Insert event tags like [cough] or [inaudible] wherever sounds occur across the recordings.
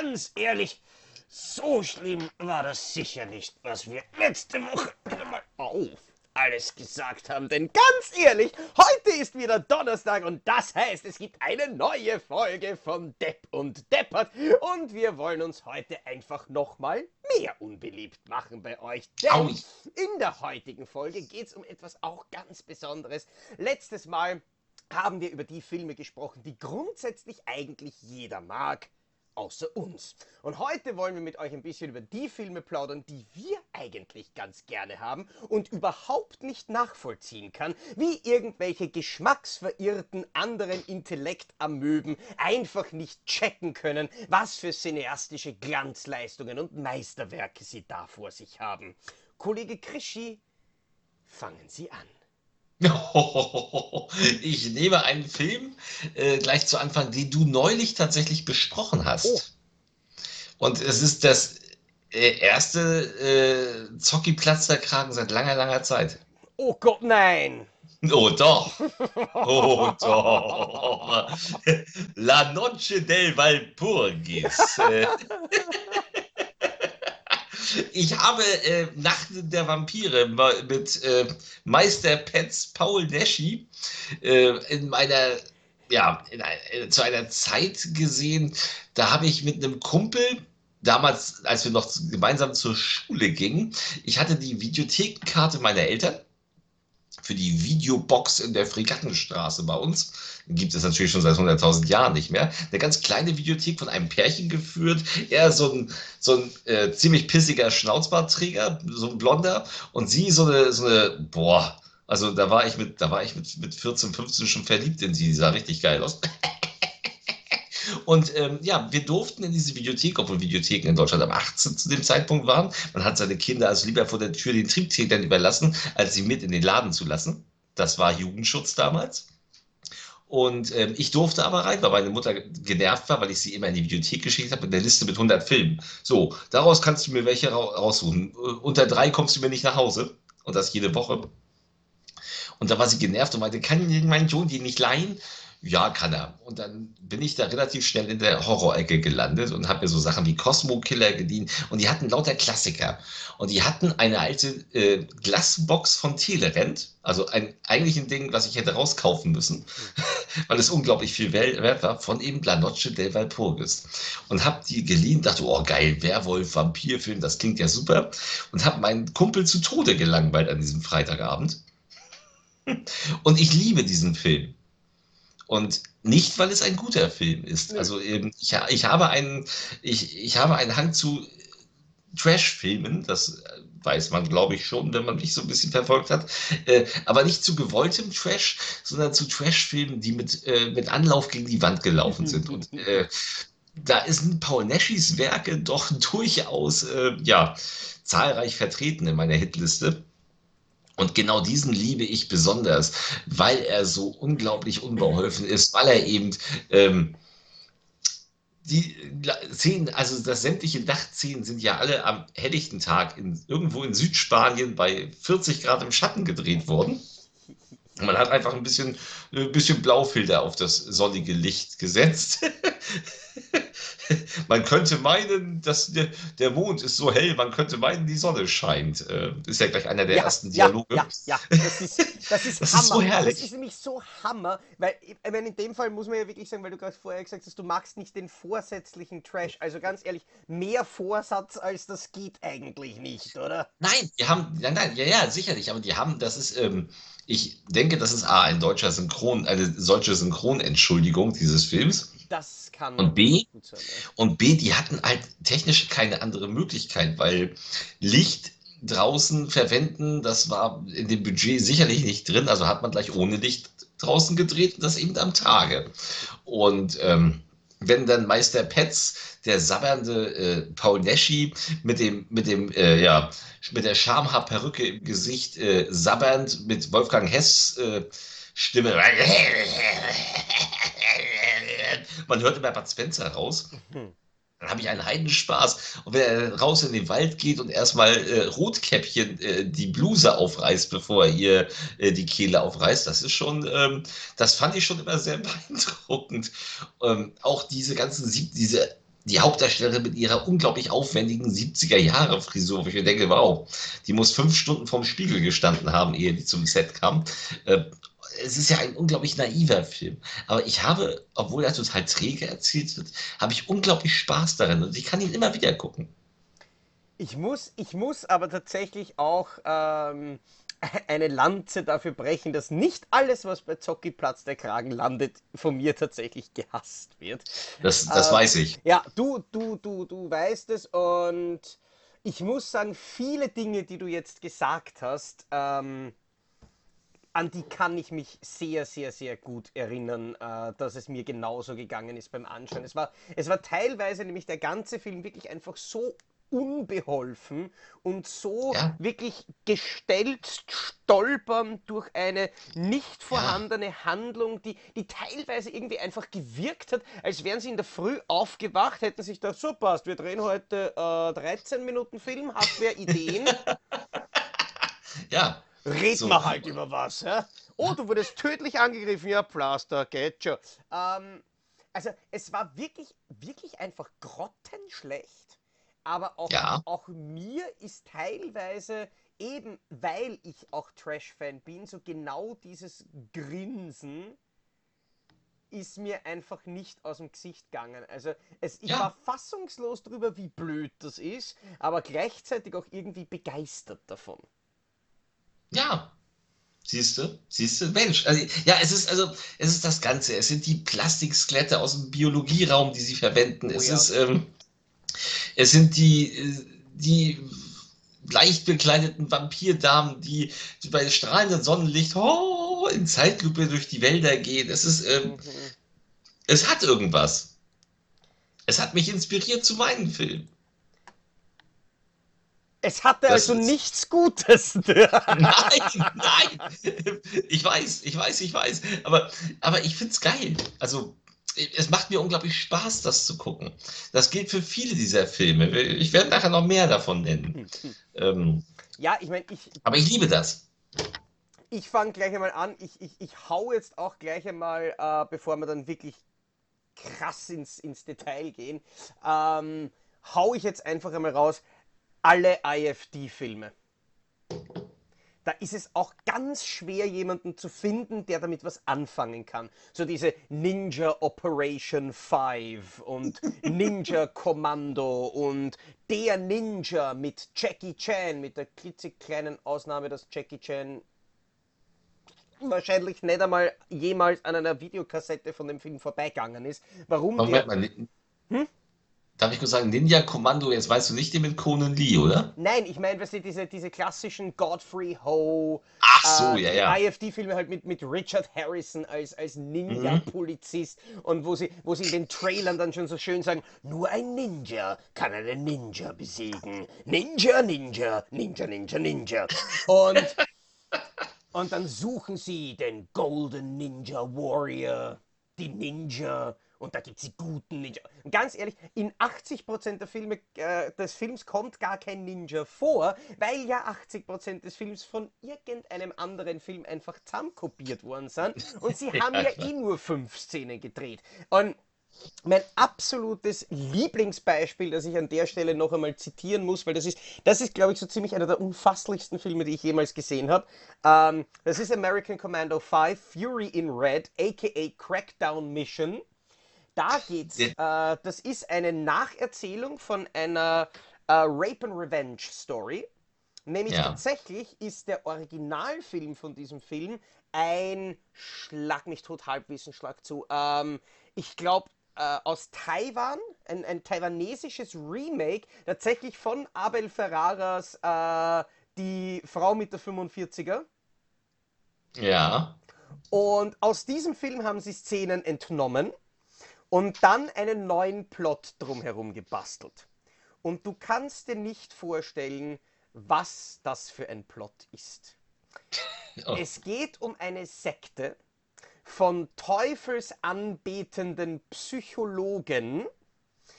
ganz ehrlich, so schlimm war das sicher nicht, was wir letzte Woche [clears throat] mal auf alles gesagt haben. Denn ganz ehrlich, heute ist wieder Donnerstag und das heißt, es gibt eine neue Folge von Depp und Deppert. Und wir wollen uns heute einfach nochmal mehr unbeliebt machen bei euch. Denn in der heutigen Folge geht es um etwas auch ganz Besonderes. Letztes Mal haben wir über die Filme gesprochen, die grundsätzlich eigentlich jeder mag außer uns. Und heute wollen wir mit euch ein bisschen über die Filme plaudern, die wir eigentlich ganz gerne haben und überhaupt nicht nachvollziehen kann, wie irgendwelche geschmacksverirrten anderen Intellektamöben einfach nicht checken können, was für cineastische Glanzleistungen und Meisterwerke sie da vor sich haben. Kollege Krischi, fangen Sie an. [laughs] Ich nehme einen Film äh, gleich zu Anfang, den du neulich tatsächlich besprochen hast. Oh. Und es ist das äh, erste äh, Zocki-Platzerkragen seit langer, langer Zeit. Oh Gott, nein! Oh doch! [laughs] Oh doch! [laughs] La Noche del Valpurgis. Ich habe äh, Nacht der Vampire mit äh, Meister Petz Paul Neschi äh, in meiner, ja, in ein, äh, zu einer Zeit gesehen, da habe ich mit einem Kumpel damals, als wir noch gemeinsam zur Schule gingen, ich hatte die Videothekenkarte meiner Eltern für die Videobox in der Fregattenstraße bei uns. Gibt es natürlich schon seit 100.000 Jahren nicht mehr. Eine ganz kleine Videothek von einem Pärchen geführt. Er so ein, so ein äh, ziemlich pissiger Schnauzbartträger, so ein Blonder. Und sie so eine, so eine, boah, also da war ich mit, da war ich mit, mit 14, 15 schon verliebt in sie. Die sah richtig geil aus. [laughs] Und ähm, ja, wir durften in diese Videothek, obwohl Videotheken in Deutschland ab 18 zu dem Zeitpunkt waren. Man hat seine Kinder also lieber vor der Tür den Triebtätern überlassen, als sie mit in den Laden zu lassen. Das war Jugendschutz damals. Und ähm, ich durfte aber rein, weil meine Mutter genervt war, weil ich sie immer in die Videothek geschickt habe mit der Liste mit 100 Filmen. So, daraus kannst du mir welche raussuchen. Äh, unter drei kommst du mir nicht nach Hause. Und das jede Woche. Und da war sie genervt und meinte, kann mein Sohn die nicht leihen? Ja, kann er. Und dann bin ich da relativ schnell in der Horrorecke gelandet und habe mir so Sachen wie Cosmo Killer gedient. Und die hatten lauter Klassiker. Und die hatten eine alte äh, Glasbox von Telerent. Also ein, eigentlich ein Ding, was ich hätte rauskaufen müssen, [laughs] weil es unglaublich viel wert war, von eben La Noche del Valpurgis. Und habe die geliehen, dachte, oh geil, Werwolf, Vampirfilm, das klingt ja super. Und habe meinen Kumpel zu Tode gelangweilt an diesem Freitagabend. [laughs] Und ich liebe diesen Film. Und nicht, weil es ein guter Film ist. Also ähm, ich, ich, habe einen, ich, ich habe einen Hang zu Trash-Filmen, das äh, weiß man, glaube ich, schon, wenn man mich so ein bisschen verfolgt hat. Äh, aber nicht zu gewolltem Trash, sondern zu Trash-Filmen, die mit, äh, mit Anlauf gegen die Wand gelaufen sind. Und [laughs] äh, da sind Paul Nashis Werke doch [laughs] durchaus äh, ja, zahlreich vertreten in meiner Hitliste. Und genau diesen liebe ich besonders, weil er so unglaublich unbeholfen ist, weil er eben ähm, die Szenen, also das sämtliche Dachszenen sind ja alle am helllichten Tag in, irgendwo in Südspanien bei 40 Grad im Schatten gedreht worden. Man hat einfach ein bisschen, ein bisschen Blaufilter auf das sonnige Licht gesetzt. [laughs] man könnte meinen, dass der, der, Mond ist so hell, man könnte meinen, die Sonne scheint. Äh, ist ja gleich einer der ja, ersten Dialoge. Ja, ja, ja. [laughs] Das ist, das ist das Hammer. Ist so herrlich. Das ist nämlich so Hammer, weil ich meine, in dem Fall muss man ja wirklich sagen, weil du gerade vorher gesagt hast, du magst nicht den vorsätzlichen Trash. Also ganz ehrlich, mehr Vorsatz als das geht eigentlich nicht, oder? Nein, die haben, nein, nein, ja, ja, sicherlich, aber die haben, das ist, ähm, ich denke, das ist A, ein deutscher Synchron, eine solche Synchronentschuldigung dieses Films. Das kann und B, ja. und B, die hatten halt technisch keine andere Möglichkeit, weil Licht draußen verwenden, das war in dem Budget sicherlich nicht drin, also hat man gleich ohne Licht draußen gedreht, das eben am Tage. Und ähm, wenn dann Meister Petz, der sabbernde äh, Paul Neschi mit dem, mit dem, äh, ja, mit der Schamhaarperücke im Gesicht äh, sabbernd mit Wolfgang Hess äh, Stimme. [laughs] Man hört immer Bud Spencer raus. Mhm. Dann habe ich einen Heidenspaß. Und wenn er raus in den Wald geht und erstmal äh, Rotkäppchen äh, die Bluse aufreißt, bevor er ihr äh, die Kehle aufreißt, das ist schon, ähm, das fand ich schon immer sehr [laughs] beeindruckend. Ähm, auch diese ganzen, diese die Hauptdarstellerin mit ihrer unglaublich aufwendigen 70er-Jahre-Frisur, wo ich mir denke, wow, die muss fünf Stunden vorm Spiegel gestanden haben, ehe die zum Set kam. Es ist ja ein unglaublich naiver Film. Aber ich habe, obwohl er total träge erzählt wird, habe ich unglaublich Spaß darin und ich kann ihn immer wieder gucken. Ich muss, ich muss aber tatsächlich auch ähm, [laughs] eine Lanze dafür brechen, dass nicht alles, was bei Zocki Platz der Kragen landet, von mir tatsächlich gehasst wird. Das, das ähm, weiß ich. Ja, du, du, du, du weißt es und ich muss sagen, viele Dinge, die du jetzt gesagt hast, ähm, an die kann ich mich sehr, sehr, sehr gut erinnern, äh, dass es mir genauso gegangen ist beim Anschauen. Es war, es war teilweise nämlich der ganze Film wirklich einfach so unbeholfen und so ja. wirklich gestellt stolpern durch eine nicht vorhandene ja. Handlung, die, die teilweise irgendwie einfach gewirkt hat, als wären sie in der Früh aufgewacht, hätten sich da so passt, wir drehen heute äh, 13 Minuten Film, habt wer Ideen? [laughs] ja. Red so. mal halt über was. Ja? Oh, du wurdest tödlich angegriffen. Ja, Plaster, geht schon. Ähm, also, es war wirklich, wirklich einfach grottenschlecht. Aber auch, ja. auch mir ist teilweise, eben weil ich auch Trash-Fan bin, so genau dieses Grinsen ist mir einfach nicht aus dem Gesicht gegangen. Also es, ich ja. war fassungslos darüber, wie blöd das ist, aber gleichzeitig auch irgendwie begeistert davon. Ja. Siehst du? Siehst du? Mensch, also, ja, es ist also, es ist das Ganze. Es sind die Plastikskelette aus dem Biologieraum, die sie verwenden. Oh, es ja. ist, ähm, es sind die, die leicht bekleideten Vampirdamen, die bei strahlendem Sonnenlicht oh, in Zeitlupe durch die Wälder gehen. Es ist, ähm, mhm. es hat irgendwas. Es hat mich inspiriert zu meinem Film. Es hatte das also nichts Gutes. [laughs] nein, nein. Ich weiß, ich weiß, ich weiß. Aber, aber ich finde es geil. Also, es macht mir unglaublich Spaß, das zu gucken. Das gilt für viele dieser Filme. Ich werde nachher noch mehr davon nennen. ähm, ja, ich meine, ich. Aber ich liebe das. Ich fange gleich einmal an. Ich, ich, ich hau jetzt auch gleich einmal, äh, bevor wir dann wirklich krass ins, ins Detail gehen, ähm, hau ich jetzt einfach einmal raus alle IFD-Filme. Da ist es auch ganz schwer, jemanden zu finden, der damit was anfangen kann. So diese Ninja Operation 5 und [laughs] Ninja Kommando und der Ninja mit Jackie Chan, mit der klitzekleinen Ausnahme, dass Jackie Chan wahrscheinlich nicht einmal jemals an einer Videokassette von dem Film vorbeigegangen ist. Warum Moment der... mal, hm? Darf ich kurz sagen, Ninja Kommando, jetzt weißt du nicht den mit Conan Lee, oder? Nein, ich meine, weißt du, diese, diese klassischen Godfrey Ho, Ach so, äh, ja, ja. IFD-Filme halt mit, mit Richard Harrison als, als Ninja-Polizist mhm. und wo sie, wo sie in den Trailern dann schon so schön sagen, nur ein Ninja kann einen Ninja besiegen. Ninja, Ninja, Ninja, Ninja, Ninja. Und, [laughs] und dann suchen sie den Golden Ninja Warrior, die Ninja und da gibt es die guten Ninja. Und ganz ehrlich, in 80% der Filme, äh, des Films kommt gar kein Ninja vor, weil ja 80% des Films von irgendeinem anderen Film einfach zusammenkopiert worden sind. Und sie [laughs] haben ja eh nur fünf Szenen gedreht. Und mein absolutes Lieblingsbeispiel, das ich an der Stelle noch einmal zitieren muss, weil das ist, das ist, glaube ich, so ziemlich einer der unfasslichsten Filme, die ich jemals gesehen habe. Ähm, das ist American Commando 5, Fury in Red, aka Crackdown Mission. Da geht's. Ja. Äh, das ist eine Nacherzählung von einer äh, Rape and Revenge Story. Nämlich ja. tatsächlich ist der Originalfilm von diesem Film ein Schlag mich tot Halbwissenschlag zu. Ähm, ich glaube, äh, aus Taiwan, ein, ein, taiwanesisches Remake, tatsächlich von Abel Ferraras äh, Die Frau mit der 45er. Ja. Und aus diesem Film haben sie Szenen entnommen und dann einen neuen Plot drumherum gebastelt. Und du kannst dir nicht vorstellen, was das für ein Plot ist. Oh. Es geht um eine Sekte von teufelsanbetenden Psychologen,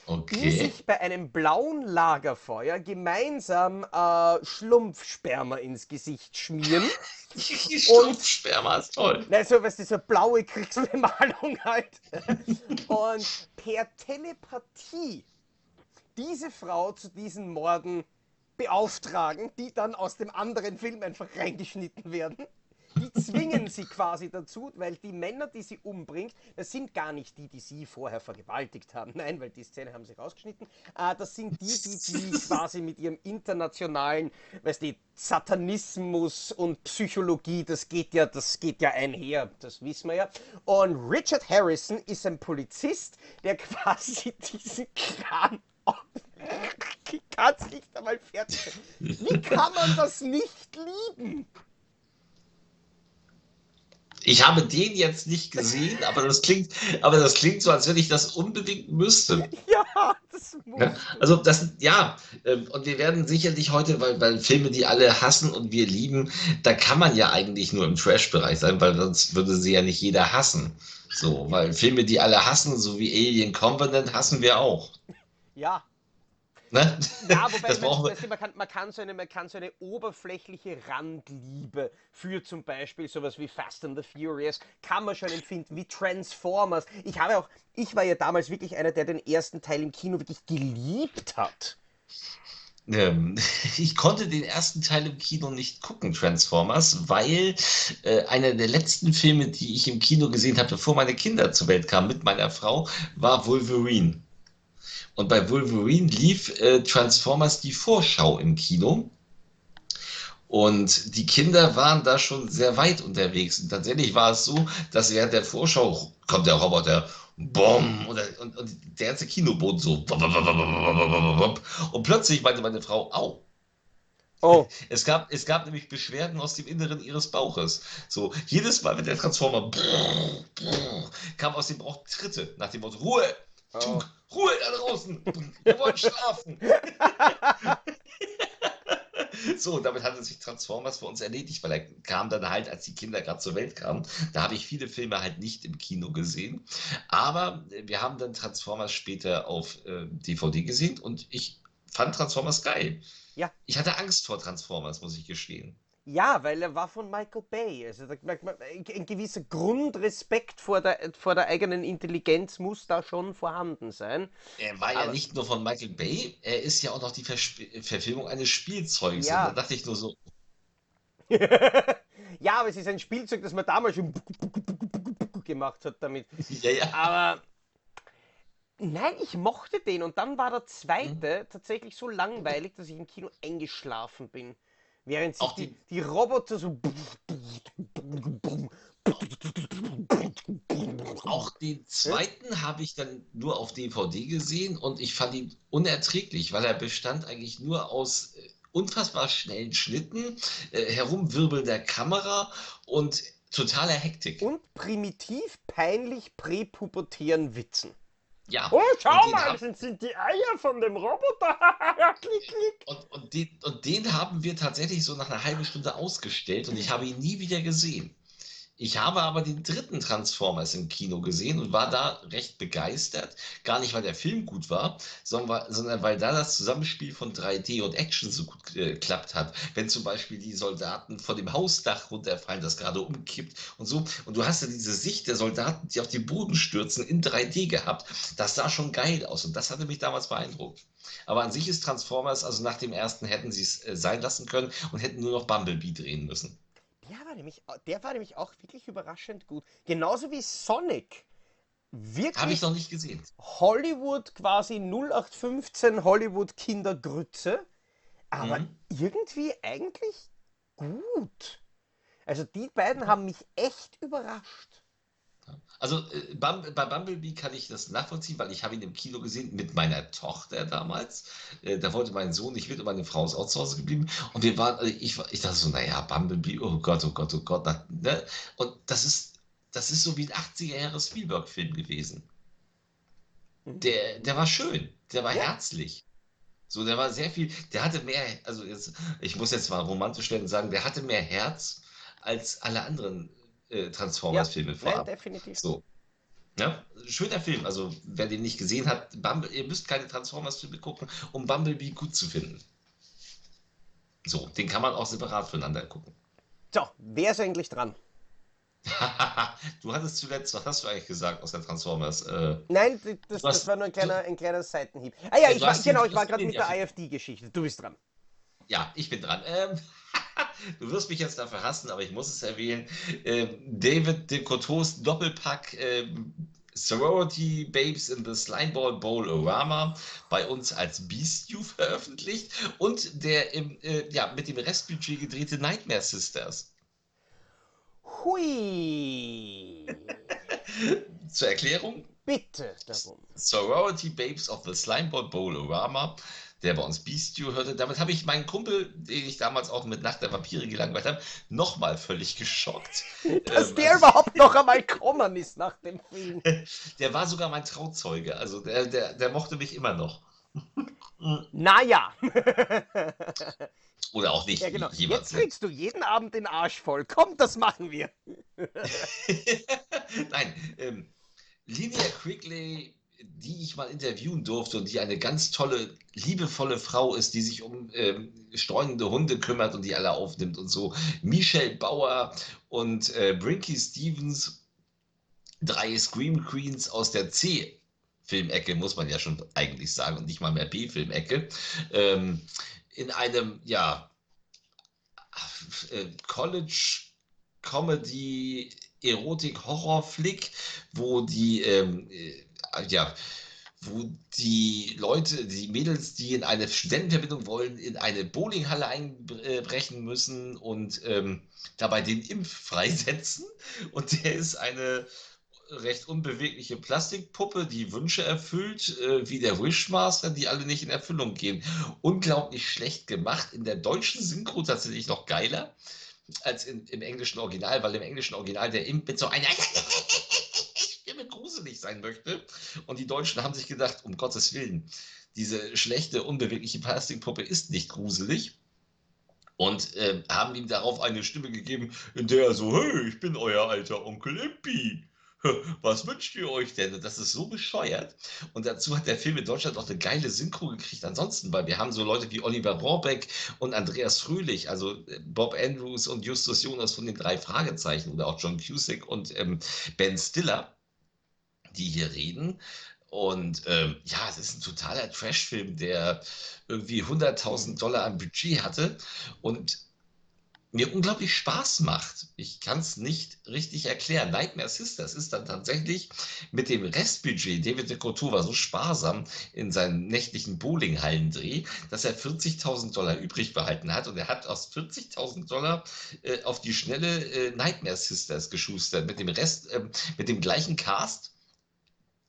die Okay. sich bei einem blauen Lagerfeuer gemeinsam äh, Schlumpfsperma ins Gesicht schmieren. [laughs] Die Schlumpfsperma ist toll. Nein, so was diese blaue Kriegsbemalung halt. Und per Telepathie diese Frau zu diesen Morden beauftragen, die dann aus dem anderen Film einfach reingeschnitten werden. Die zwingen sie quasi dazu, weil die Männer, die sie umbringt, das sind gar nicht die, die sie vorher vergewaltigt haben. Nein, weil die Szene haben sie rausgeschnitten. Äh, das sind die, die, die quasi mit ihrem internationalen, weißt du, Satanismus und Psychologie, das geht ja, das geht ja einher, das wissen wir ja. Und Richard Harrison ist ein Polizist, der [laughs] quasi diesen Kran ich kann es nicht einmal fertig. Wie kann man das nicht lieben? Ich habe den jetzt nicht gesehen, aber das klingt, aber das klingt so, als wenn ich das unbedingt müsste. Ja, [laughs] das muss. Ja, also das, ja, ähm, und wir werden sicherlich heute, weil, weil Filme, die alle hassen und wir lieben, da kann man ja eigentlich nur im Trash-Bereich sein, weil sonst würde sie ja nicht jeder hassen. So, weil Filme, die alle hassen, so wie Alien Covenant, hassen wir auch. Ja, Ne? Ja, wobei das weißt du, man, kann, man, kann so eine, man kann so eine oberflächliche Randliebe für zum Beispiel sowas wie Fast and the Furious, kann man schon empfinden, wie Transformers. Ich habe auch, ich war ja damals wirklich einer, der den ersten Teil im Kino wirklich geliebt hat. Ähm, [laughs] ich konnte den ersten Teil im Kino nicht gucken, Transformers, weil äh, einer der letzten Filme, die ich im Kino gesehen habe, bevor meine Kinder zur Welt kamen mit meiner Frau, war Wolverine. Und bei Wolverine lief äh, Transformers die Vorschau im Kino. Und die Kinder waren da schon sehr weit unterwegs. Und tatsächlich war es so, dass während der Vorschau kommt der Roboter, Bom, und, der- und, und der ganze Kinoboden so. Und plötzlich meinte meine Frau, au. Oh, Es gab, es gab nämlich Beschwerden aus dem Inneren ihres Bauches. So, jedes Mal, wenn der Transformer kam aus dem Bauch Tritte nach dem Motto, Ruhe, Oh. Ruhe da draußen, wir wollen schlafen. [laughs] So, und damit hatte sich Transformers für uns erledigt, weil er kam dann halt, als die Kinder gerade zur Welt kamen. Da habe ich viele Filme halt nicht im Kino gesehen. Aber äh, wir haben dann Transformers später auf äh, DVD gesehen und ich fand Transformers geil. Ja. Ich hatte Angst vor Transformers, muss ich gestehen. Ja, weil er war von Michael Bay. Also da merkt man, ein, ein gewisser Grundrespekt vor der, vor der eigenen Intelligenz muss da schon vorhanden sein. Er war ja Aber- nicht nur von Michael Bay, er ist ja auch noch die Versp Verfilmung eines Spielzeugs. Ja. Und da dachte ich nur so, [laughs] ja, aber es ist ein Spielzeug, das man damals schon gemacht hat damit. [laughs] ja, ja. Aber nein, ich mochte den. Und dann war der zweite tatsächlich so langweilig, dass ich im Kino eingeschlafen bin. Während sich Auch die, die- die Roboter so. Auch den zweiten habe ich dann nur auf DVD gesehen und ich fand ihn unerträglich, weil er bestand eigentlich nur aus äh, unfassbar schnellen Schnitten, äh, herumwirbelnder Kamera und totaler Hektik. Und primitiv, peinlich präpubertären Witzen. Ja. Oh, schau mal, hab- das sind die Eier von dem Roboter. [laughs] klick, klick. Und, und, den, und den haben wir tatsächlich so nach einer halben Stunde ausgestellt und ich habe ihn nie wieder gesehen. Ich habe aber den dritten Transformers im Kino gesehen und war da recht begeistert. Gar nicht, weil der Film gut war, sondern weil, da das Zusammenspiel von 3D und Action so gut äh, geklappt hat. Wenn zum Beispiel die Soldaten von dem Hausdach runterfallen, das gerade umkippt und so. Und du hast ja diese Sicht der Soldaten, die auf den Boden stürzen, in 3D gehabt. Das sah schon geil aus und das hatte mich damals beeindruckt. Aber an sich ist Transformers, also nach dem ersten hätten sie es äh, sein lassen können und hätten nur noch Bumblebee drehen müssen. Der war, nämlich, der war nämlich auch wirklich überraschend gut. Genauso wie Sonic. Habe ich Wirklich noch nicht gesehen. Hollywood quasi 0815 Hollywood Kindergrütze. Aber Mhm. irgendwie eigentlich gut. Also die beiden haben mich echt überrascht. Also äh, bei Bumblebee kann ich das nachvollziehen, weil ich habe ihn im Kino gesehen mit meiner Tochter damals. Äh, Da wollte mein Sohn nicht mit und meine Frau ist auch zu Hause geblieben. Und wir waren, äh, ich, ich dachte so, naja, Bumblebee, oh Gott, oh Gott, oh Gott. na, Ne? Und das ist, das ist so wie ein 80er Jahre Spielberg-Film gewesen. Mhm. Der, der war schön, der war Ja. herzlich. So, der war sehr viel, der hatte mehr, also jetzt, ich muss jetzt mal romantisch werden und sagen, der hatte mehr Herz als alle anderen äh, Transformers-Filme Nein, vorab. definitiv. So. Ja, schöner Film. Also, wer den nicht gesehen hat, Bumble, ihr müsst keine Transformers-Filme gucken, um Bumblebee gut zu finden. So, den kann man auch separat voneinander gucken. So, wer ist eigentlich dran? [laughs] du hattest zuletzt, was hast du eigentlich gesagt aus der Transformers? Äh, Nein, das, das war nur ein kleiner, ein kleiner Seitenhieb. Ah ja, ich war, genau, ich war gerade mit der IFD-Geschichte. Du bist dran. Ja, ich bin dran. Ähm, [laughs] du wirst mich jetzt dafür hassen, aber ich muss es erwähnen. Ähm, David de Coteaux Doppelpack ähm, Sorority Babes in the Slimeball Bowl Orama bei uns als Beastie veröffentlicht und der im, äh, ja, mit dem Restbudget gedrehte Nightmare Sisters. Hui. [laughs] Zur Erklärung. Bitte darum. Sorority Babes of the Slimeball Bowl Orama der bei uns Beastio hörte. Damit habe ich meinen Kumpel, den ich damals auch mit Nacht der Vampire gelangweilt habe, nochmal völlig geschockt. Dass ähm, der also, überhaupt noch einmal kommen ist nach dem Film. [laughs] Der war sogar mein Trauzeuge. Also der, der, der mochte mich immer noch. [laughs] Naja. [laughs] Oder auch nicht. Ja, genau. Jetzt kriegst du jeden Abend den Arsch voll. Komm, das machen wir. Nein, ähm, Linnea Quigley die ich mal interviewen durfte und die eine ganz tolle, liebevolle Frau ist, die sich um ähm, streunende Hunde kümmert und die alle aufnimmt und so. Michelle Bauer und äh, Brinky Stevens, drei Scream Queens aus der C. Filmecke, muss man ja schon eigentlich sagen, und nicht mal mehr B-Filmecke, ähm, in einem, ja, äh, College Comedy Erotik Horror Flick, wo die ähm, äh, ja, wo die Leute, die Mädels, die in eine Studentenverbindung wollen, in eine Bowlinghalle einbrechen müssen und ähm, dabei den Impf [laughs] freisetzen. Und der ist eine recht unbewegliche Plastikpuppe, die Wünsche erfüllt, äh, wie der Wishmaster, die alle nicht in Erfüllung gehen. Unglaublich schlecht gemacht. In der deutschen Synchro tatsächlich noch geiler als in, im englischen Original, weil im englischen Original der Imp mit so einer gruselig sein möchte. Und die Deutschen haben sich gedacht, um Gottes Willen, diese schlechte, unbewegliche Plastikpuppe ist nicht gruselig. Und äh, haben ihm darauf eine Stimme gegeben, in der er so, hey, ich bin euer alter Onkel Impi. [laughs] Was wünscht ihr euch denn? Und das ist so bescheuert. Und dazu hat der Film in Deutschland auch eine geile Synchro gekriegt. Ansonsten, weil wir haben so Leute wie Oliver Rohrbeck und Andreas Fröhlich, also äh, Bob Andrews und Justus Jonas von den drei Fragezeichen oder auch John Cusick und ähm, Ben Stiller die hier reden. Und ähm, ja, es ist ein totaler Trash-Film, der irgendwie 100.000 Dollar am Budget hatte und mir unglaublich Spaß macht. Ich kann es nicht richtig erklären. Nightmare Sisters ist dann tatsächlich mit dem Restbudget, David de Couture war so sparsam in seinem nächtlichen Bowlinghallendreh, dass er 40.000 Dollar übrig behalten hat und er hat aus 40.000 Dollar äh, auf die schnelle äh, Nightmare Sisters geschustert mit dem Rest, äh, mit dem gleichen Cast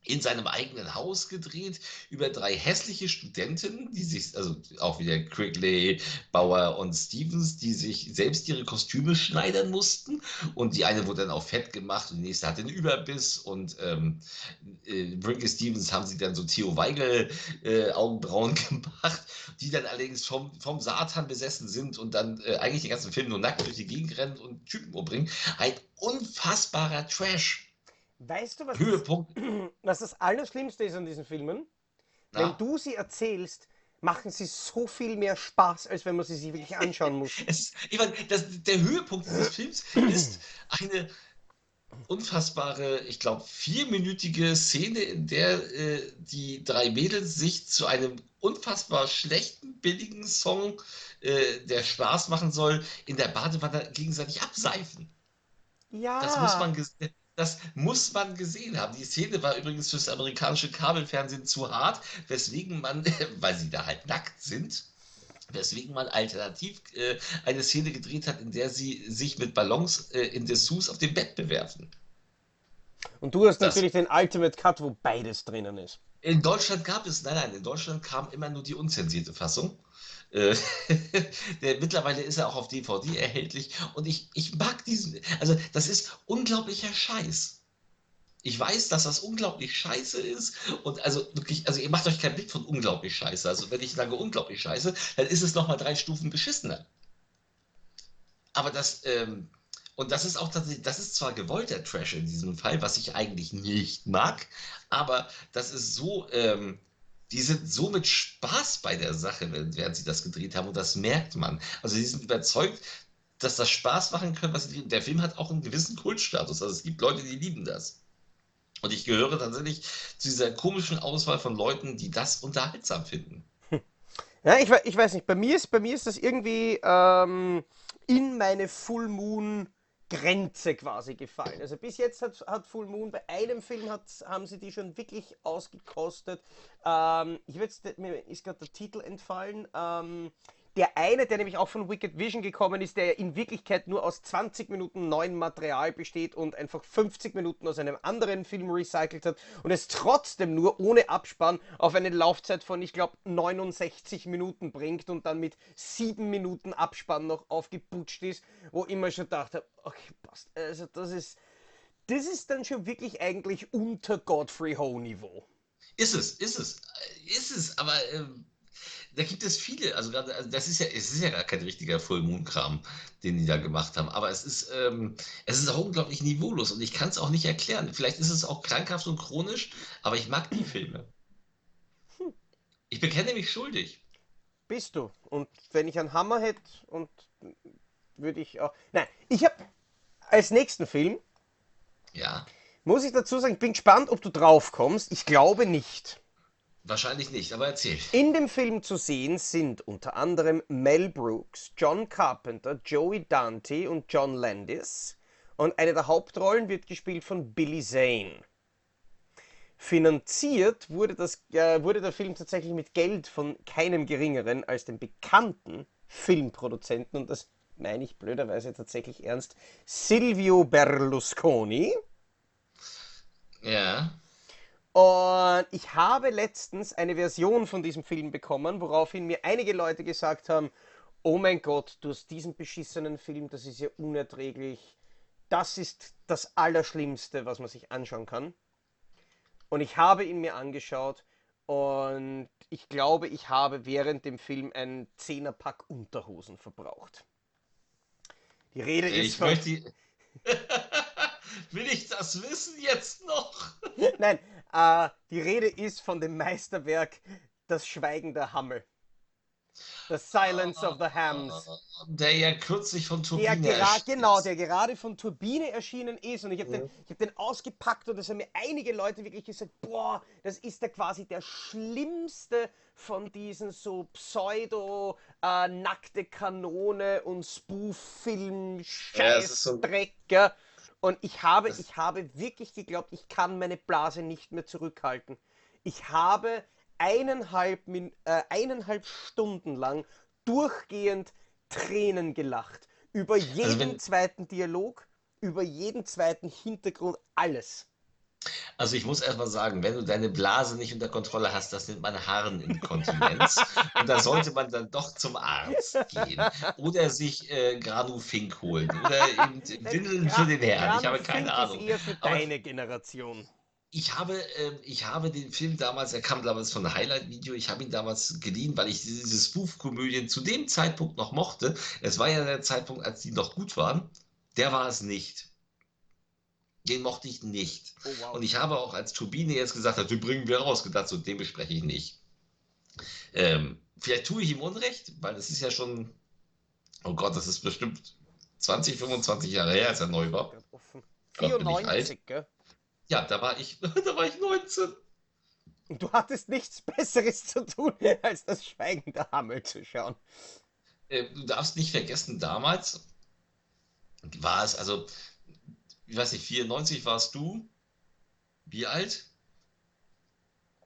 in seinem eigenen Haus gedreht über drei hässliche Studenten, die sich, also auch wieder Quigley, Bauer und Stevens, die sich selbst ihre Kostüme schneidern mussten. Und die eine wurde dann auch fett gemacht und die nächste hatte einen Überbiss. Und ähm, äh, Brinke Stevens haben sie dann so Theo Weigel äh, Augenbrauen [laughs] gemacht, die dann allerdings vom, vom Satan besessen sind und dann äh, eigentlich den ganzen Film nur nackt durch die Gegend rennen und Typen umbringen. Ein unfassbarer Trash. Weißt du, was, Höhepunkt. Das, [clears throat] was das Allerschlimmste ist an diesen Filmen? Na? Wenn du sie erzählst, machen sie so viel mehr Spaß, als wenn man sie sich wirklich anschauen muss. [laughs] es, ich meine, das, der Höhepunkt dieses Films ist eine unfassbare, ich glaube, vierminütige Szene, in der äh, die drei Mädels sich zu einem unfassbar schlechten, billigen Song, äh, der Spaß machen soll, in der Badewanne gegenseitig abseifen. Ja. Das muss man das muss man gesehen haben. Die Szene war übrigens fürs amerikanische Kabelfernsehen zu hart, weswegen man, [laughs] weil sie da halt nackt sind, weswegen man alternativ äh, eine Szene gedreht hat, in der sie sich mit Ballons äh, in Dessous auf dem Bett bewerfen. Und du hast das, natürlich den Ultimate Cut, wo beides drinnen ist. In Deutschland gab es, nein, nein, in Deutschland kam immer nur die unzensierte Fassung. Äh, [laughs] der, mittlerweile ist er auch auf DVD erhältlich und ich, ich mag diesen, also das ist unglaublicher Scheiß. Ich weiß, dass das unglaublich scheiße ist und also wirklich, also ihr macht euch kein Bild von unglaublich scheiße. Also wenn ich sage unglaublich scheiße, dann ist es nochmal drei Stufen beschissener. Aber das, ähm, Und das ist auch tatsächlich, das ist zwar gewollter Trash in diesem Fall, was ich eigentlich nicht mag, aber das ist so, ähm, die sind so mit Spaß bei der Sache, während sie das gedreht haben und das merkt man. Also sie sind überzeugt, dass das Spaß machen können, was sie drehen. Der Film hat auch einen gewissen Kultstatus. Also es gibt Leute, die lieben das. Und ich gehöre tatsächlich zu dieser komischen Auswahl von Leuten, die das unterhaltsam finden. Ja, ich, ich weiß nicht, bei mir ist, bei mir ist das irgendwie ähm, in meine Full Moon Grenze quasi gefallen. Also bis jetzt hat, hat Full Moon, bei einem Film hat, haben sie die schon wirklich ausgekostet. Ähm, ich jetzt, mir ist gerade der Titel entfallen. Ähm, der eine, der nämlich auch von Wicked Vision gekommen ist, der in Wirklichkeit nur aus 20 Minuten neuen Material besteht und einfach 50 Minuten aus einem anderen Film recycelt hat und es trotzdem nur ohne Abspann auf eine Laufzeit von, ich glaube, 69 Minuten bringt und dann mit 7 Minuten Abspann noch aufgeputscht ist, wo ich immer schon dachte, okay, passt. Also das ist, das ist dann schon wirklich eigentlich unter Godfrey Ho Niveau. Ist es, ist es, ist es, aber ähm, da gibt es viele, also gerade, also das ist ja, es ist ja gar kein richtiger Full Moon Kram, den die da gemacht haben, aber es ist, ähm, es ist auch unglaublich niveaulos und ich kann es auch nicht erklären. Vielleicht ist es auch krankhaft und chronisch, aber ich mag die Filme. Ich bekenne mich schuldig. Bist du? Und wenn ich einen Hammer hätte und würde ich auch. Nein, ich habe als nächsten Film. Ja. Muss ich dazu sagen, ich bin gespannt, ob du drauf kommst. Ich glaube nicht. Wahrscheinlich nicht, aber erzähl. In dem Film zu sehen sind unter anderem Mel Brooks, John Carpenter, Joey Dante und John Landis. Und eine der Hauptrollen wird gespielt von Billy Zane. Finanziert wurde, das, äh, wurde der Film tatsächlich mit Geld von keinem geringeren als dem bekannten Filmproduzenten, und das meine ich blöderweise tatsächlich ernst, Silvio Berlusconi. Ja. Und ich habe letztens eine Version von diesem Film bekommen, woraufhin mir einige Leute gesagt haben, oh mein Gott, du hast diesen beschissenen Film, das ist ja unerträglich. Das ist das Allerschlimmste, was man sich anschauen kann. Und ich habe ihn mir angeschaut und ich glaube, ich habe während dem Film einen Zehnerpack Unterhosen verbraucht. Die Rede ich ist von... Möchte... [laughs] Will ich das wissen jetzt noch? Nein, äh, die Rede ist von dem Meisterwerk Das Schweigen der Hammel. The Silence of the Hams. Der ja kürzlich von Turbine der erschienen Genau, der gerade von Turbine erschienen ist. Und ich habe den, hab den ausgepackt und es haben mir einige Leute wirklich gesagt, boah, das ist ja quasi der schlimmste von diesen so pseudo äh, nackte Kanone und Spoof-Film Scheißdreck. Ja, und ich habe, ich habe wirklich geglaubt, ich kann meine Blase nicht mehr zurückhalten. Ich habe eineinhalb, äh, eineinhalb Stunden lang durchgehend Tränen gelacht. Über also jeden also zweiten Dialog, über jeden zweiten Hintergrund, alles. Also ich muss erstmal sagen, wenn du deine Blase nicht unter Kontrolle hast, das nennt man Harninkontinenz. [laughs] und da sollte man dann doch zum Arzt gehen. Oder sich äh, Granu Fink holen. Oder eben [laughs] Windeln für den Herrn. Ich habe keine Ahnung. Ist eher für Aber deine Generation. Ich habe, äh, ich habe den Film damals, er kam damals von der Highlight-Video, ich habe ihn damals geliehen, weil ich diese Spoof-Komödien zu dem Zeitpunkt noch mochte. Es war ja der Zeitpunkt, als die noch gut waren. Der war es nicht. Den mochte ich nicht. Oh, wow. Und ich habe auch, als Turbine jetzt gesagt hat, den bringen wir raus, gedacht, so den bespreche ich nicht. Ähm, vielleicht tue ich ihm Unrecht, weil es ist ja schon, oh Gott, das ist bestimmt 20, 25 Jahre her, als er neu war. 94, gell? Ja, da war ich, [laughs] da war ich 19. Und du hattest nichts Besseres zu tun, [laughs] als das Schweigen der Hammel zu schauen. Äh, du darfst nicht vergessen, damals war es, also ich weiß nicht, 94 warst du. Wie alt?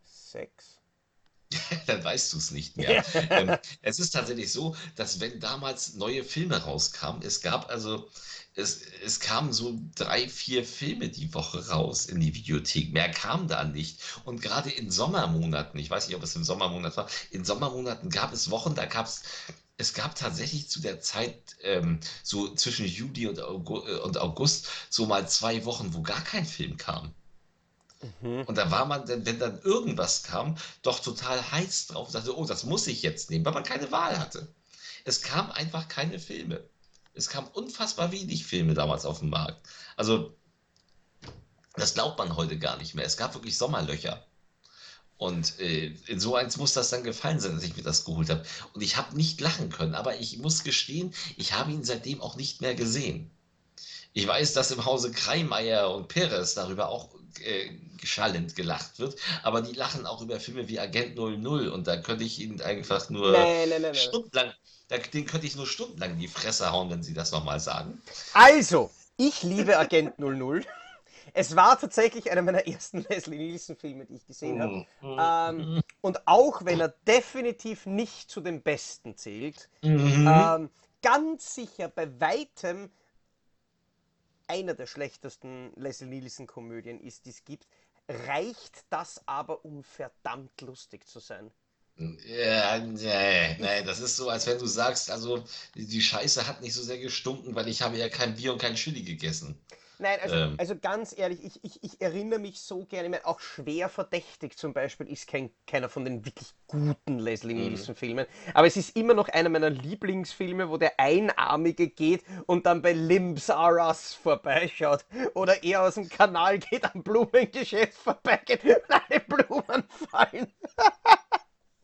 Sechs. [laughs] Dann weißt du es nicht mehr. [laughs] ähm, es ist tatsächlich so, dass wenn damals neue Filme rauskamen, es gab also, es, es kamen so drei, vier Filme die Woche raus in die Videothek. Mehr kam da nicht. Und gerade in Sommermonaten, ich weiß nicht, ob es im Sommermonat war, in Sommermonaten gab es Wochen, da gab es es gab tatsächlich zu der Zeit, ähm, so zwischen Juli und August, äh, und August, so mal zwei Wochen, wo gar kein Film kam. Mhm. Und da war man, wenn dann irgendwas kam, doch total heiß drauf und sagte, oh, das muss ich jetzt nehmen, weil man keine Wahl hatte. Es kamen einfach keine Filme. Es kamen unfassbar wenig Filme damals auf den Markt. Also, das glaubt man heute gar nicht mehr. Es gab wirklich Sommerlöcher. Und äh, in so eins muss das dann gefallen sein, dass ich mir das geholt habe. Und ich habe nicht lachen können, aber ich muss gestehen, ich habe ihn seitdem auch nicht mehr gesehen. Ich weiß, dass im Hause Kreimeier und Perez darüber auch äh, schallend gelacht wird, aber die lachen auch über Filme wie Agent 00 und da könnte ich ihnen einfach nur Nee, nee, nee, stundenlang, da, den könnte ich nur stundenlang in die Fresse hauen, wenn sie das nochmal sagen. Also, ich liebe Agent 00. Es war tatsächlich einer meiner [laughs] ersten Leslie Nielsen-Filme, die ich gesehen habe. Ähm, und auch wenn er definitiv nicht zu den besten zählt, Mhm. ähm, ganz sicher bei weitem einer der schlechtesten Leslie Nielsen-Komödien ist, die es gibt, reicht das aber, um verdammt lustig zu sein. Ja, nee, nee, das ist so, als wenn du sagst, also die Scheiße hat nicht so sehr gestunken, weil ich habe ja kein Bier und kein Chili gegessen. Nein, also, Ähm. also ganz ehrlich, ich, ich, ich erinnere mich so gerne, ich meine, auch schwer verdächtig zum Beispiel ist kein, keiner von den wirklich guten Leslie Mhm. Nielsen-Filmen. Aber es ist immer noch einer meiner Lieblingsfilme, wo der Einarmige geht und dann bei Limbs R Us vorbeischaut. Oder er aus dem Kanal geht am Blumengeschäft vorbeigeht [laughs] und alle Blumen fallen.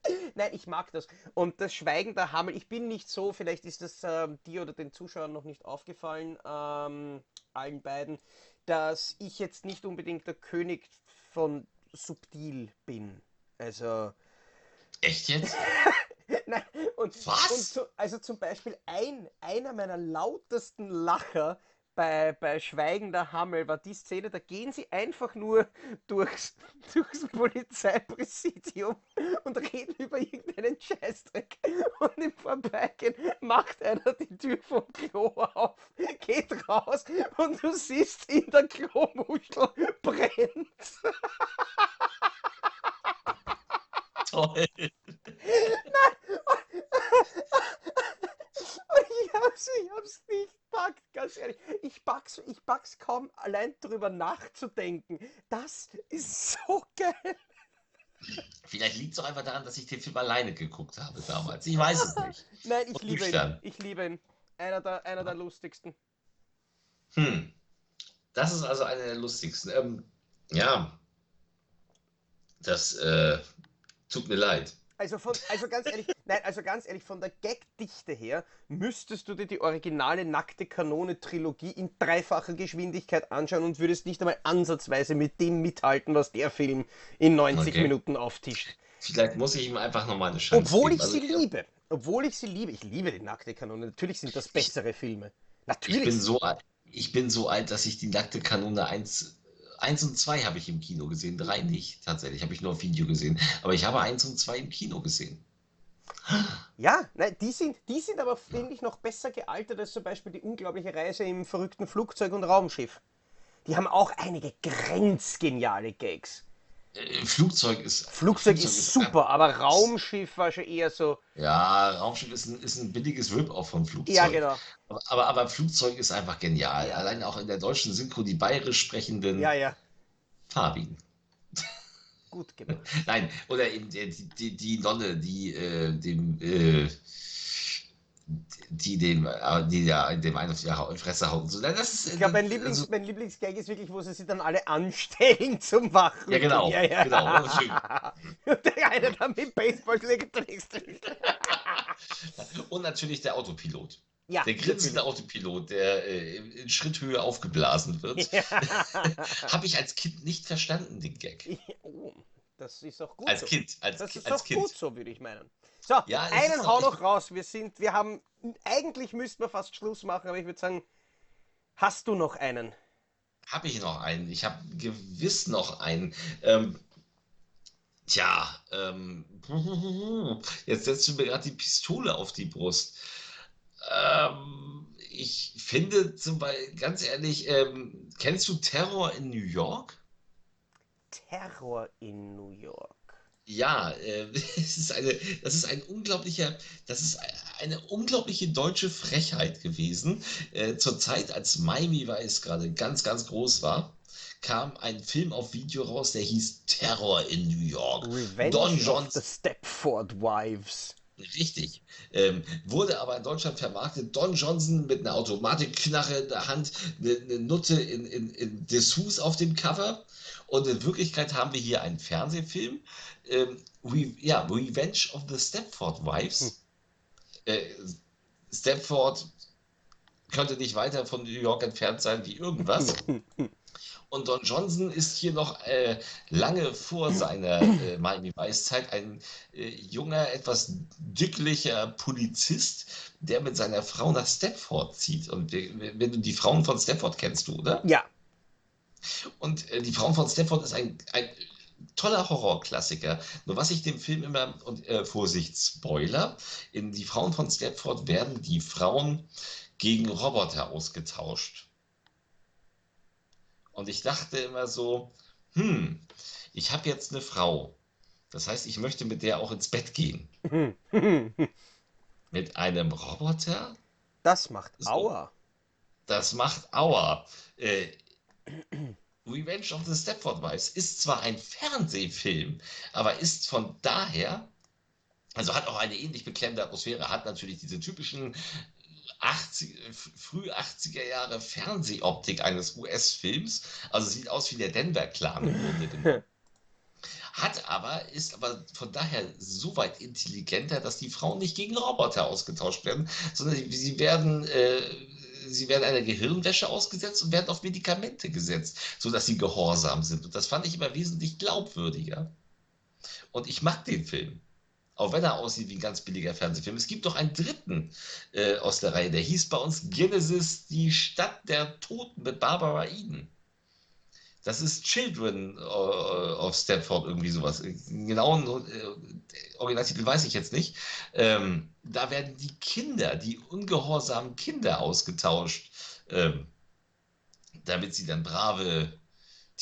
[laughs] Nein, ich mag das. Und das Schweigen der Hammel, ich bin nicht so, vielleicht ist das ähm, dir oder den Zuschauern noch nicht aufgefallen, ähm, allen beiden, dass ich jetzt nicht unbedingt der König von subtil bin. Also, Echt jetzt? [laughs] nein, und, Was? und zu, also zum Beispiel ein, einer meiner lautesten Lacher bei, bei Schweigender Hammel war die Szene, da gehen sie einfach nur [laughs] durchs, durchs Polizeipräsidium und reden über irgendeinen Scheißdreck. Und im Vorbeigehen macht einer die Tür vom Klo auf, geht raus und du siehst in der Klomuschel brennt. Toll. Und ich hab's, ich hab's nicht packt, ganz ehrlich. Ich pack's, kaum allein drüber nachzudenken. Das ist so [laughs] geil. Vielleicht liegt es auch einfach daran, dass ich den Film alleine geguckt habe damals. Ich weiß es nicht. Nein, ich Und liebe ihn. Ich liebe ihn. Einer der, einer der lustigsten. Hm. Das ist also einer der lustigsten. Ähm, ja. Das äh, tut mir leid. Also, von, also ganz ehrlich, nein, also ganz ehrlich, von der Gagdichte her müsstest du dir die originale Nackte Kanone Trilogie in dreifacher Geschwindigkeit anschauen und würdest nicht einmal ansatzweise mit dem mithalten, was der Film in 90 Okay. Minuten auftischt. Vielleicht muss ich ihm einfach nochmal eine Chance Obwohl geben. ich sie Also, liebe. Obwohl ich sie liebe. Ich liebe die Nackte Kanone. Natürlich sind das bessere Filme. Ich Natürlich. bin so alt, ich bin so alt, dass ich die nackte Kanone 1, 1 und 2 habe ich im Kino gesehen, 3 nicht tatsächlich, habe ich nur auf Video gesehen. Aber ich habe 1 und 2 im Kino gesehen. Ja, nein, die sind, die sind aber, finde ich, noch besser gealtert als zum Beispiel die unglaubliche Reise im verrückten Flugzeug und Raumschiff. Die haben auch einige grenzgeniale Gags. Äh, Flugzeug ist. Flugzeug ist super, aber Raumschiff war schon eher so. Ja, Raumschiff ist ein, ist ein billiges Rip-Off von Flugzeug. Ja, genau. Aber, aber, aber Flugzeug ist einfach genial. Allein auch in der deutschen Synchro die bayerisch sprechenden Ja, ja. Farbigen. Gut gemacht. [laughs] Nein, oder eben die, die, die Nonne, die äh, dem, äh, die dem, äh, die da dem einen auf die Hau- Fresse hauen. So, das ist, Ich glaube, mein, also- Lieblings, mein Lieblingsgag ist wirklich, wo sie sich dann alle anstellen [laughs] zum Wachen. Ja, genau, Ja, ja. genau, schön. [laughs] Und der eine dann mit Baseball kriegt, der nächste. [laughs] Und natürlich der Autopilot. Ja, Der grinsende Autopilot, der äh, in Schritthöhe aufgeblasen wird. Habe ich als Kind nicht verstanden, den Gag. Oh, das ist auch gut Als so. Kind, als, Das ist als doch Kind. gut so, würde ich meinen. So, Ja, einen hau auch noch raus. Wir sind, wir haben, eigentlich müssten wir fast Schluss machen, aber ich würde sagen, hast du noch einen? Habe ich noch einen? Ich habe gewiss noch einen. Ähm, tja, ähm, [laughs] jetzt setzt du mir gerade die Pistole auf die Brust. Ähm, ich finde zum Beispiel, ganz ehrlich, ähm, kennst du Terror in New York? Terror in New York. Ja, äh, [laughs] es ist eine, das ist ein unglaublicher, das ist eine unglaubliche deutsche Frechheit gewesen. Äh, zur Zeit, als Miami Vice gerade ganz, ganz groß war, kam ein Film auf Video raus, der hieß Terror in New York. Revenge Don of Johns, the Stepford Wives. Richtig. Ähm, wurde aber in Deutschland vermarktet. Don Johnson mit einer Automatikknarre in der Hand, eine, eine Nutte in, in, in Dessous auf dem Cover. Und in Wirklichkeit haben wir hier einen Fernsehfilm. Ähm, Re ja, Revenge of the Stepford Wives. Hm. Äh, Stepford könnte nicht weiter von New York entfernt sein wie irgendwas. [laughs] Und Don Johnson ist hier noch äh, lange vor seiner äh, Miami Vice-Zeit ein äh, junger, etwas dicklicher Polizist, der mit seiner Frau nach Stepford zieht. Und wenn du die Frauen von Stepford kennst, du, oder? Ja. Und äh, die Frauen von Stepford ist ein, ein toller Horrorklassiker. Nur was ich dem Film immer, und äh, Vorsicht, Spoiler, in Die Frauen von Stepford werden die Frauen gegen Roboter ausgetauscht. Und ich dachte immer so, hm, ich habe jetzt eine Frau. Das heißt, ich möchte mit der auch ins Bett gehen. [laughs] mit einem Roboter? Das macht so, Aua. Das macht Aua. Äh, Revenge of the Stepford Wives ist zwar ein Fernsehfilm, aber ist von daher, also hat auch eine ähnlich beklemmende Atmosphäre, hat natürlich diese typischen 80, früh 80er Jahre Fernsehoptik eines US-Films. Also sieht aus wie der Denver Clan im Grunde [laughs] Hat aber, ist aber von daher so weit intelligenter, dass die Frauen nicht gegen Roboter ausgetauscht werden, sondern sie werden, äh, sie werden einer Gehirnwäsche ausgesetzt und werden auf Medikamente gesetzt, sodass sie gehorsam sind. Und das fand ich immer wesentlich glaubwürdiger. Und ich mag den Film. Auch wenn er aussieht wie ein ganz billiger Fernsehfilm. Es gibt doch einen dritten äh, aus der Reihe, der hieß bei uns Genesis, die Stadt der Toten mit Barbara Eden. Das ist Children äh, of Stepford, irgendwie sowas. Genauen äh, Originaltitel weiß ich jetzt nicht. Ähm, da werden die Kinder, die ungehorsamen Kinder ausgetauscht, ähm, damit sie dann brave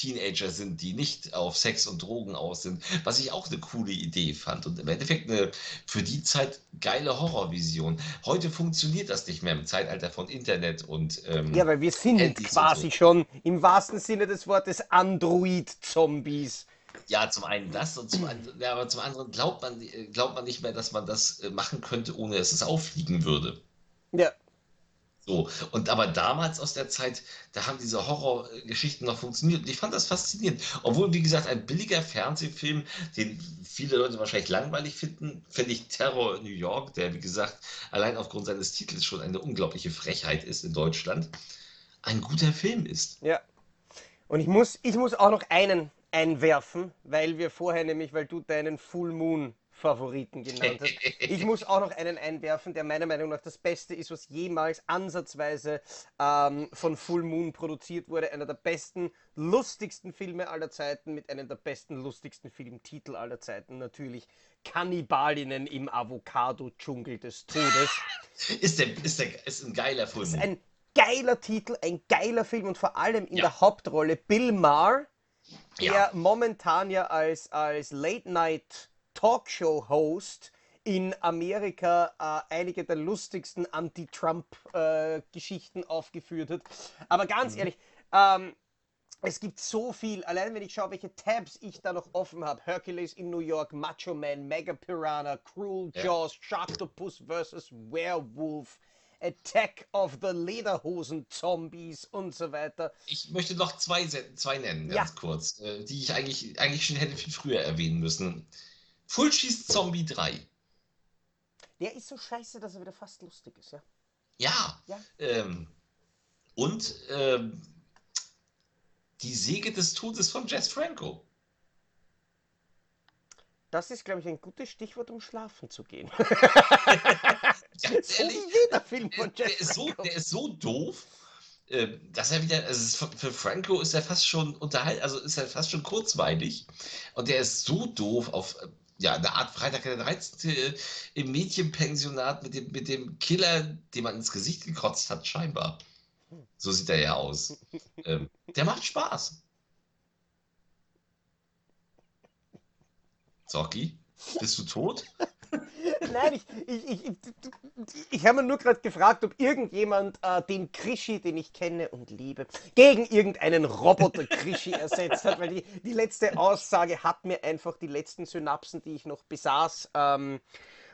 Teenager sind, die nicht auf Sex und Drogen aus sind, was ich auch eine coole Idee fand und im Endeffekt eine für die Zeit geile Horrorvision. Heute funktioniert das nicht mehr im Zeitalter von Internet und ähm, ja, weil wir sind quasi so. schon im wahrsten Sinne des Wortes Android-Zombies. Ja, zum einen das und zum, ja, aber zum anderen glaubt man, glaubt man nicht mehr, dass man das äh, machen könnte, ohne dass es auffliegen würde. Ja. So, und aber damals aus der Zeit, da haben diese Horrorgeschichten noch funktioniert. Und ich fand das faszinierend. Obwohl, wie gesagt, ein billiger Fernsehfilm, den viele Leute wahrscheinlich langweilig finden, finde ich Terror in New York, der, wie gesagt, allein aufgrund seines Titels schon eine unglaubliche Frechheit ist in Deutschland, ein guter Film ist. Ja. Und ich muss, ich muss auch noch einen einwerfen, weil wir vorher nämlich, weil du deinen Full Moon Favoriten genannt hast. [laughs] Ich muss auch noch einen einwerfen, der meiner Meinung nach das Beste ist, was jemals ansatzweise ähm, von Full Moon produziert wurde. Einer der besten, lustigsten Filme aller Zeiten mit einem der besten, lustigsten Filmtitel aller Zeiten. Natürlich Kannibalinnen im Avocado-Dschungel des Todes. [laughs] ist, der, ist, der, ist ein geiler Film. Ist ein geiler Titel, ein geiler Film und vor allem in ja. der Hauptrolle Bill Maher, der ja. momentan ja als, als Late-Night- Talkshow-Host in Amerika äh, einige der lustigsten Anti-Trump-Geschichten äh, aufgeführt hat. Aber ganz mhm. ehrlich, ähm, es gibt so viel, allein wenn ich schaue, welche Tabs ich da noch offen habe. Hercules in New York, Macho Man, Mega Piranha, Cruel Jaws, ja. Sharktopus vs. Werewolf, Attack of the Lederhosen Zombies und so weiter. Ich möchte noch zwei, zwei nennen, ganz ja. kurz, äh, die ich eigentlich, eigentlich schon hätte viel früher erwähnen müssen. Fullschieß Zombie 3. Der ist so scheiße, dass er wieder fast lustig ist, ja? Ja. ja. Ähm, und ähm, die Säge des Todes von Jess Franco. Das ist, glaube ich, ein gutes Stichwort, um schlafen zu gehen. [laughs] Ganz ehrlich, so jeder Film von Jess der, ist so, der ist so doof, ähm, dass er wieder, also für Franco ist er fast schon unterhalten, also ist er fast schon kurzweilig und der ist so doof auf ja, eine Art Freitag der 13. im Mädchenpensionat mit dem, mit dem Killer, den man ins Gesicht gekotzt hat, scheinbar. So sieht er ja aus. [laughs] ähm, der macht Spaß. Zocki, bist du tot? [laughs] Nein, ich, ich, ich, ich, habe mir nur gerade gefragt, ob irgendjemand äh, den Krischi, den ich kenne und liebe, gegen irgendeinen Roboter Krischi ersetzt hat, weil die, die letzte Aussage hat mir einfach die letzten Synapsen, die ich noch besaß, ähm,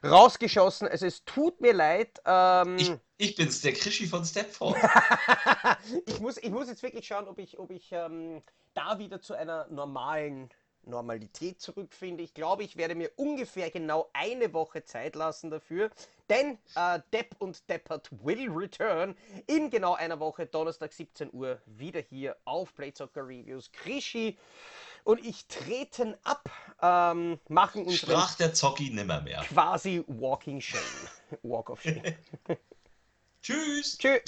rausgeschossen. Also es tut mir leid. Ähm, Ich, ich bin's, der Krischi von Stepford. [laughs] ich, muss, ich muss jetzt wirklich schauen, ob ich, ob ich ähm, da wieder zu einer normalen Normalität zurückfinde. Ich glaube, ich werde mir ungefähr genau eine Woche Zeit lassen dafür, denn äh, Depp und Deppert will return in genau einer Woche, Donnerstag 17 Uhr, wieder hier auf Playzocker Reviews. Krischi und ich treten ab, ähm, machen unseren Sprach der Zocki nimmermehr. quasi Walking Shame. Walk of Shame. [laughs] Tschüss. Tschüss.